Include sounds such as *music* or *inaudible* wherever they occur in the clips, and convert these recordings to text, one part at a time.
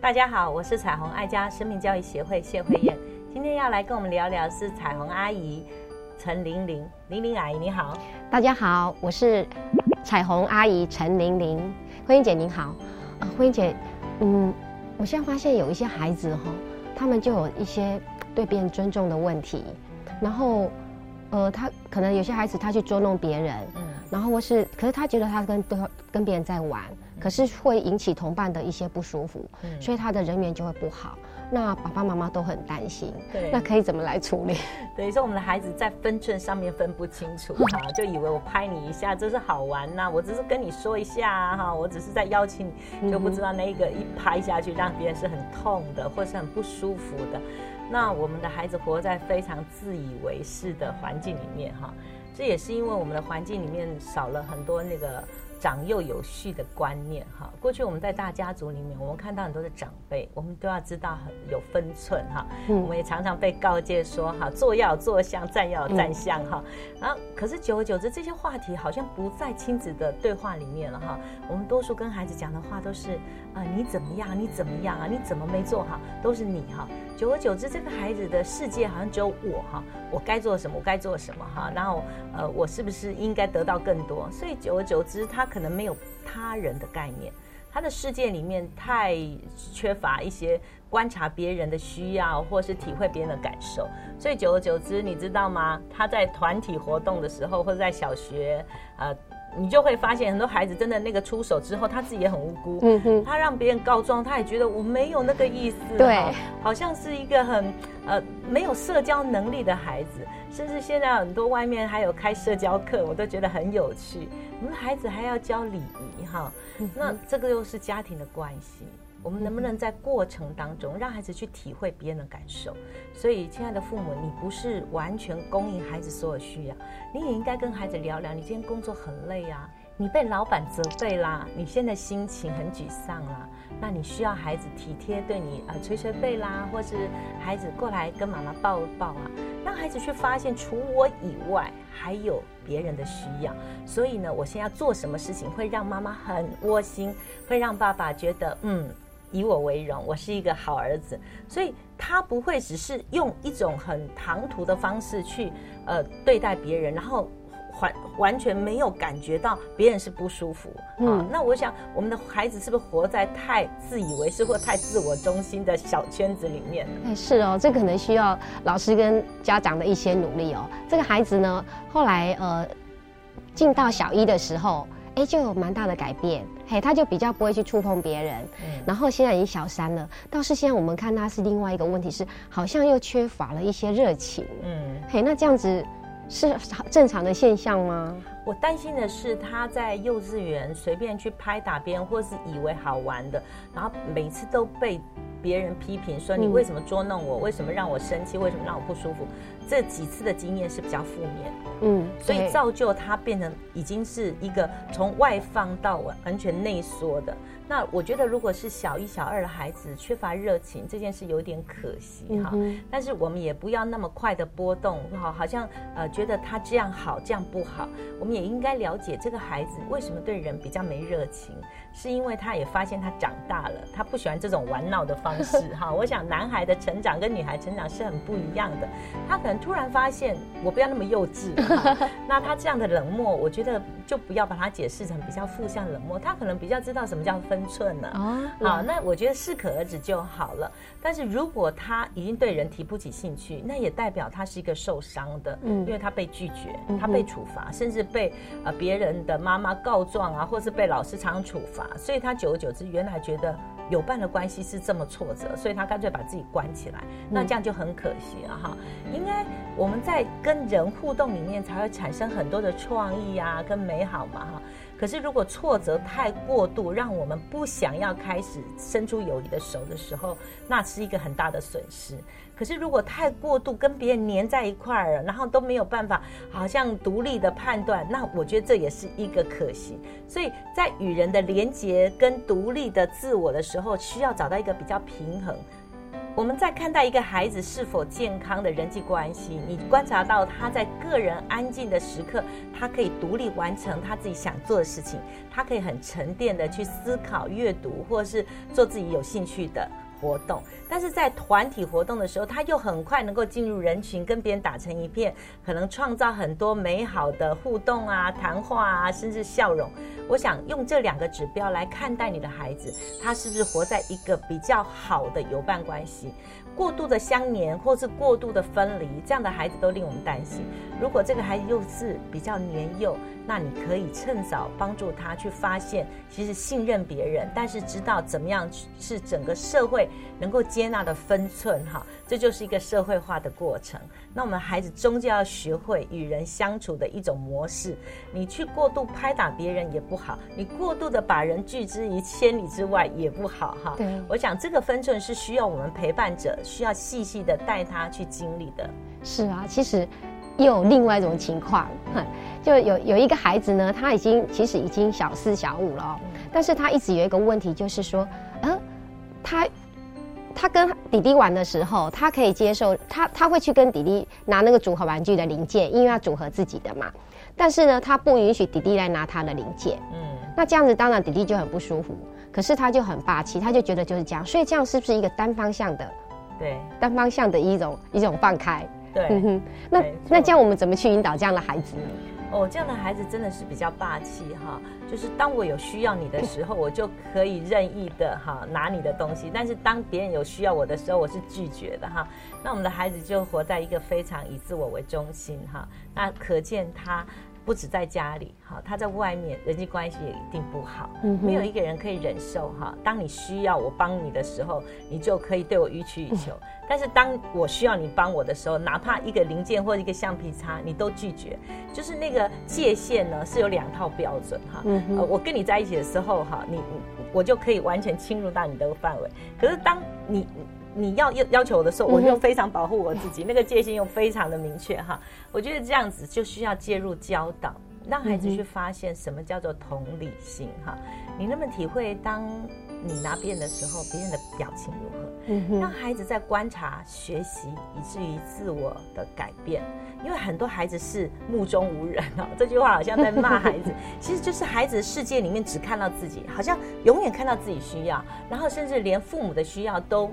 大家好，我是彩虹爱家生命教育协会谢慧燕，今天要来跟我们聊聊是彩虹阿姨陈玲玲，玲玲阿姨你好。大家好，我是彩虹阿姨陈玲玲，慧英姐您好。啊，慧英姐，嗯，我现在发现有一些孩子哈，他们就有一些对别人尊重的问题，然后，呃，他可能有些孩子他去捉弄别人，嗯，然后或是，可是他觉得他跟对跟别人在玩。可是会引起同伴的一些不舒服，所以他的人缘就会不好。那爸爸妈妈都很担心，对，那可以怎么来处理？等于说我们的孩子在分寸上面分不清楚 *laughs* 哈，就以为我拍你一下这是好玩呐，我只是跟你说一下哈，我只是在邀请你，就不知道那一个一拍下去让别人是很痛的，或是很不舒服的。那我们的孩子活在非常自以为是的环境里面哈，这也是因为我们的环境里面少了很多那个。长幼有序的观念哈，过去我们在大家族里面，我们看到很多的长辈，我们都要知道很有分寸哈。我们也常常被告诫说哈，坐要坐相，站要站相哈。然后，可是久而久之，这些话题好像不在亲子的对话里面了哈。我们多数跟孩子讲的话都是啊，你怎么样？你怎么样啊？你怎么没做好？都是你哈。久而久之，这个孩子的世界好像只有我哈，我该做什么？我该做什么哈？然后呃，我是不是应该得到更多？所以久而久之，他。可能没有他人的概念，他的世界里面太缺乏一些观察别人的需要，或是体会别人的感受，所以久而久之，你知道吗？他在团体活动的时候，或者在小学，呃。你就会发现很多孩子真的那个出手之后，他自己也很无辜。嗯哼，他让别人告状，他也觉得我没有那个意思。对，好像是一个很呃没有社交能力的孩子。甚至现在很多外面还有开社交课，我都觉得很有趣。我们孩子还要教礼仪哈，那这个又是家庭的关系。我们能不能在过程当中让孩子去体会别人的感受？所以，亲爱的父母，你不是完全供应孩子所有需要，你也应该跟孩子聊聊。你今天工作很累啊，你被老板责备啦，你现在心情很沮丧啦，那你需要孩子体贴对你呃捶捶背啦，或是孩子过来跟妈妈抱抱啊，让孩子去发现除我以外还有别人的需要。所以呢，我现在做什么事情会让妈妈很窝心，会让爸爸觉得嗯。以我为荣，我是一个好儿子，所以他不会只是用一种很唐突的方式去呃对待别人，然后完完全没有感觉到别人是不舒服啊。那我想，我们的孩子是不是活在太自以为是或太自我中心的小圈子里面？哎，是哦，这可能需要老师跟家长的一些努力哦。这个孩子呢，后来呃进到小一的时候。哎，就有蛮大的改变，嘿，他就比较不会去触碰别人，然后现在已经小三了，倒是现在我们看他是另外一个问题是，好像又缺乏了一些热情，嗯，嘿，那这样子是正常的现象吗？我担心的是他在幼稚园随便去拍打别人，或是以为好玩的，然后每次都被别人批评说你为什么捉弄我，为什么让我生气，为什么让我不舒服。这几次的经验是比较负面，嗯，所以造就他变成已经是一个从外放到完全内缩的。那我觉得，如果是小一、小二的孩子缺乏热情，这件事有点可惜哈。但是我们也不要那么快的波动，哈，好像呃觉得他这样好，这样不好。我们也应该了解这个孩子为什么对人比较没热情，是因为他也发现他长大了，他不喜欢这种玩闹的方式 *laughs* 哈。我想男孩的成长跟女孩成长是很不一样的，他可能突然发现我不要那么幼稚，*laughs* 那他这样的冷漠，我觉得就不要把它解释成比较负向冷漠，他可能比较知道什么叫分。分寸呢？好，那我觉得适可而止就好了。但是如果他已经对人提不起兴趣，那也代表他是一个受伤的，嗯，因为他被拒绝，他被处罚，甚至被呃别人的妈妈告状啊，或是被老师常处罚，所以他久而久之，原来觉得有伴的关系是这么挫折，所以他干脆把自己关起来，那这样就很可惜了哈。应该我们在跟人互动里面才会产生很多的创意啊，跟美好嘛哈。可是，如果挫折太过度，让我们不想要开始伸出友谊的手的时候，那是一个很大的损失。可是，如果太过度跟别人黏在一块儿了，然后都没有办法，好像独立的判断，那我觉得这也是一个可惜。所以在与人的连结跟独立的自我的时候，需要找到一个比较平衡。我们在看待一个孩子是否健康的人际关系，你观察到他在个人安静的时刻，他可以独立完成他自己想做的事情，他可以很沉淀的去思考、阅读，或是做自己有兴趣的。活动，但是在团体活动的时候，他又很快能够进入人群，跟别人打成一片，可能创造很多美好的互动啊、谈话啊，甚至笑容。我想用这两个指标来看待你的孩子，他是不是活在一个比较好的友伴关系？过度的相黏，或是过度的分离，这样的孩子都令我们担心。如果这个孩子又是比较年幼，那你可以趁早帮助他去发现，其实信任别人，但是知道怎么样是整个社会能够接纳的分寸，哈，这就是一个社会化的过程。那我们孩子终究要学会与人相处的一种模式。你去过度拍打别人也不好，你过度的把人拒之于千里之外也不好，哈。对，我想这个分寸是需要我们陪伴者。需要细细的带他去经历的，是啊，其实又有另外一种情况，就有有一个孩子呢，他已经其实已经小四小五了，但是他一直有一个问题，就是说，嗯，他他跟弟弟玩的时候，他可以接受他他会去跟弟弟拿那个组合玩具的零件，因为要组合自己的嘛，但是呢，他不允许弟弟来拿他的零件，嗯，那这样子当然弟弟就很不舒服，可是他就很霸气，他就觉得就是这样，所以这样是不是一个单方向的？对，单方向的一种一种放开。对，那那这样我们怎么去引导这样的孩子呢？哦，这样的孩子真的是比较霸气哈，就是当我有需要你的时候，我就可以任意的哈拿你的东西，但是当别人有需要我的时候，我是拒绝的哈。那我们的孩子就活在一个非常以自我为中心哈，那可见他。不止在家里，哈，他在外面人际关系也一定不好。嗯，没有一个人可以忍受哈。当你需要我帮你的时候，你就可以对我予取予求。但是当我需要你帮我的时候，哪怕一个零件或者一个橡皮擦，你都拒绝。就是那个界限呢，是有两套标准哈。嗯，呃，我跟你在一起的时候哈，你我就可以完全侵入到你的范围。可是当你你要要要求我的时候，我就非常保护我自己，那个界限又非常的明确哈。我觉得这样子就需要介入教导，让孩子去发现什么叫做同理心哈。你那么体会，当你拿别人的时候，别人的表情如何？让孩子在观察、学习，以至于自我的改变。因为很多孩子是目中无人哦，*laughs* 这句话好像在骂孩子，*laughs* 其实就是孩子的世界里面只看到自己，好像永远看到自己需要，然后甚至连父母的需要都。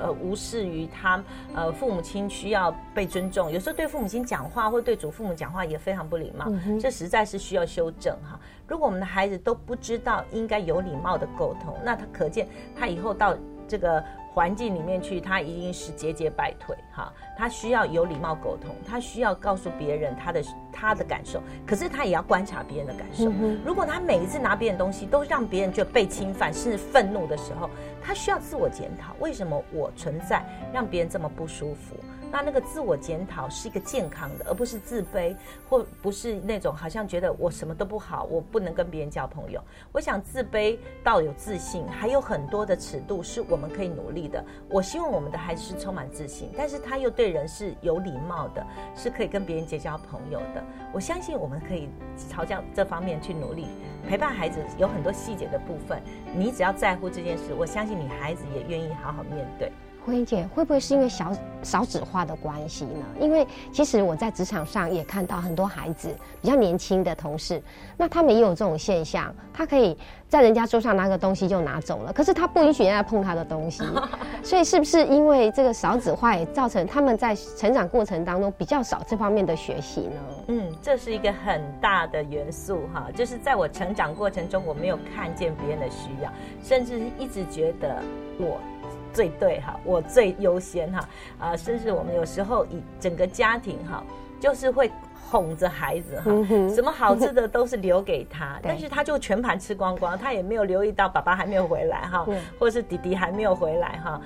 呃，无视于他，呃，父母亲需要被尊重，有时候对父母亲讲话或对祖父母讲话也非常不礼貌，这实在是需要修正哈。如果我们的孩子都不知道应该有礼貌的沟通，那他可见他以后到这个。环境里面去，他一定是节节败退哈。他需要有礼貌沟通，他需要告诉别人他的他的感受，可是他也要观察别人的感受。如果他每一次拿别人东西都让别人觉得被侵犯，甚至愤怒的时候，他需要自我检讨：为什么我存在让别人这么不舒服？那那个自我检讨是一个健康的，而不是自卑，或不是那种好像觉得我什么都不好，我不能跟别人交朋友。我想自卑到有自信，还有很多的尺度是我们可以努力的。我希望我们的孩子是充满自信，但是他又对人是有礼貌的，是可以跟别人结交朋友的。我相信我们可以朝这样这方面去努力，陪伴孩子有很多细节的部分，你只要在乎这件事，我相信你孩子也愿意好好面对。慧英姐，会不会是因为小少子化的关系呢？因为其实我在职场上也看到很多孩子比较年轻的同事，那他们也有这种现象，他可以在人家桌上拿个东西就拿走了，可是他不允许人家碰他的东西，*laughs* 所以是不是因为这个少子化也造成他们在成长过程当中比较少这方面的学习呢？嗯，这是一个很大的元素哈，就是在我成长过程中，我没有看见别人的需要，甚至一直觉得我。最对哈，我最优先哈，啊，甚至我们有时候以整个家庭哈，就是会哄着孩子哈，什么好吃的都是留给他，但是他就全盘吃光光，他也没有留意到爸爸还没有回来哈，或者是弟弟还没有回来哈。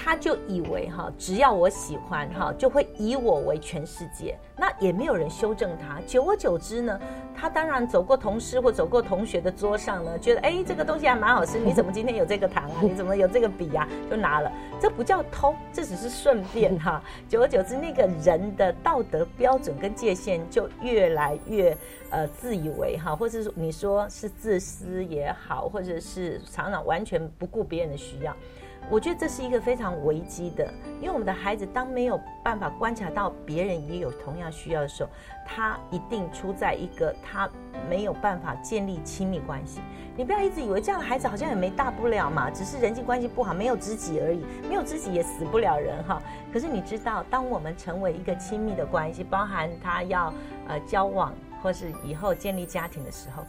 他就以为哈，只要我喜欢哈，就会以我为全世界。那也没有人修正他。久而久之呢，他当然走过同事或走过同学的桌上呢，觉得哎，这个东西还蛮好吃。*laughs* 你怎么今天有这个糖啊？*laughs* 你怎么有这个笔啊？就拿了。这不叫偷，这只是顺便哈。*laughs* 久而久之，那个人的道德标准跟界限就越来越呃自以为哈，或者是你说是自私也好，或者是常常完全不顾别人的需要。我觉得这是一个非常危机的，因为我们的孩子当没有办法观察到别人也有同样需要的时候，他一定出在一个他没有办法建立亲密关系。你不要一直以为这样的孩子好像也没大不了嘛，只是人际关系不好，没有知己而已，没有知己也死不了人哈。可是你知道，当我们成为一个亲密的关系，包含他要呃交往或是以后建立家庭的时候，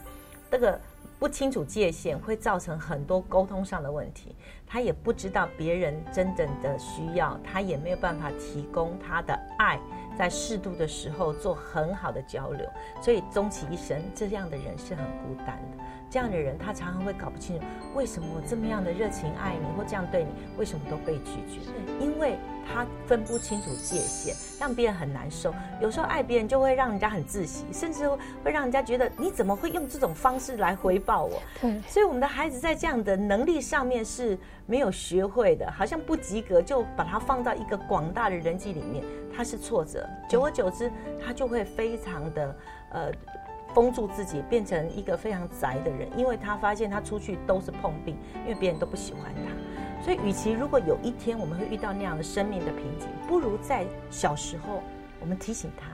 这个。不清楚界限会造成很多沟通上的问题，他也不知道别人真正的需要，他也没有办法提供他的爱，在适度的时候做很好的交流，所以终其一生，这样的人是很孤单的。这样的人，他常常会搞不清楚，为什么我这么样的热情爱你或这样对你，为什么都被拒绝？因为他分不清楚界限，让别人很难受。有时候爱别人就会让人家很窒息，甚至会让人家觉得你怎么会用这种方式来回报我？对。所以我们的孩子在这样的能力上面是没有学会的，好像不及格，就把他放到一个广大的人际里面，他是挫折。久而久之，他就会非常的呃。封住自己，变成一个非常宅的人，因为他发现他出去都是碰壁，因为别人都不喜欢他。所以，与其如果有一天我们会遇到那样的生命的瓶颈，不如在小时候我们提醒他：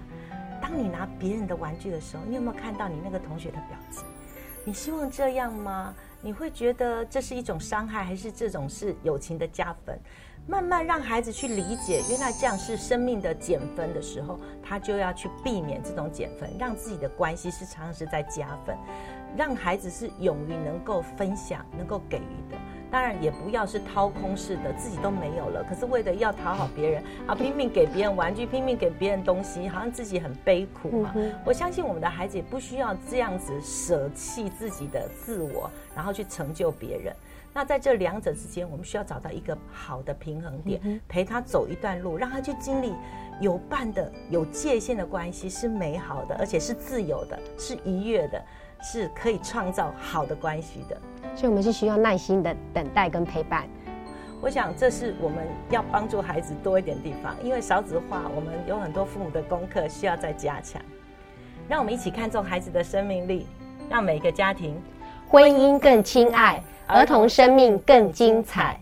当你拿别人的玩具的时候，你有没有看到你那个同学的表情？你希望这样吗？你会觉得这是一种伤害，还是这种是友情的加分？慢慢让孩子去理解，原来这样是生命的减分的时候，他就要去避免这种减分，让自己的关系是常常是在加分，让孩子是勇于能够分享、能够给予的。当然，也不要是掏空式的，自己都没有了，可是为了要讨好别人啊，拼命给别人玩具，拼命给别人东西，好像自己很悲苦嘛。我相信我们的孩子也不需要这样子舍弃自己的自我，然后去成就别人。那在这两者之间，我们需要找到一个好的平衡点，陪他走一段路，让他去经历有伴的、有界限的关系是美好的，而且是自由的，是愉悦的，是可以创造好的关系的。所以，我们是需要耐心的等待跟陪伴。我想，这是我们要帮助孩子多一点地方，因为少子化，我们有很多父母的功课需要再加强。让我们一起看重孩子的生命力，让每个家庭婚姻更亲爱。儿童生命更精彩。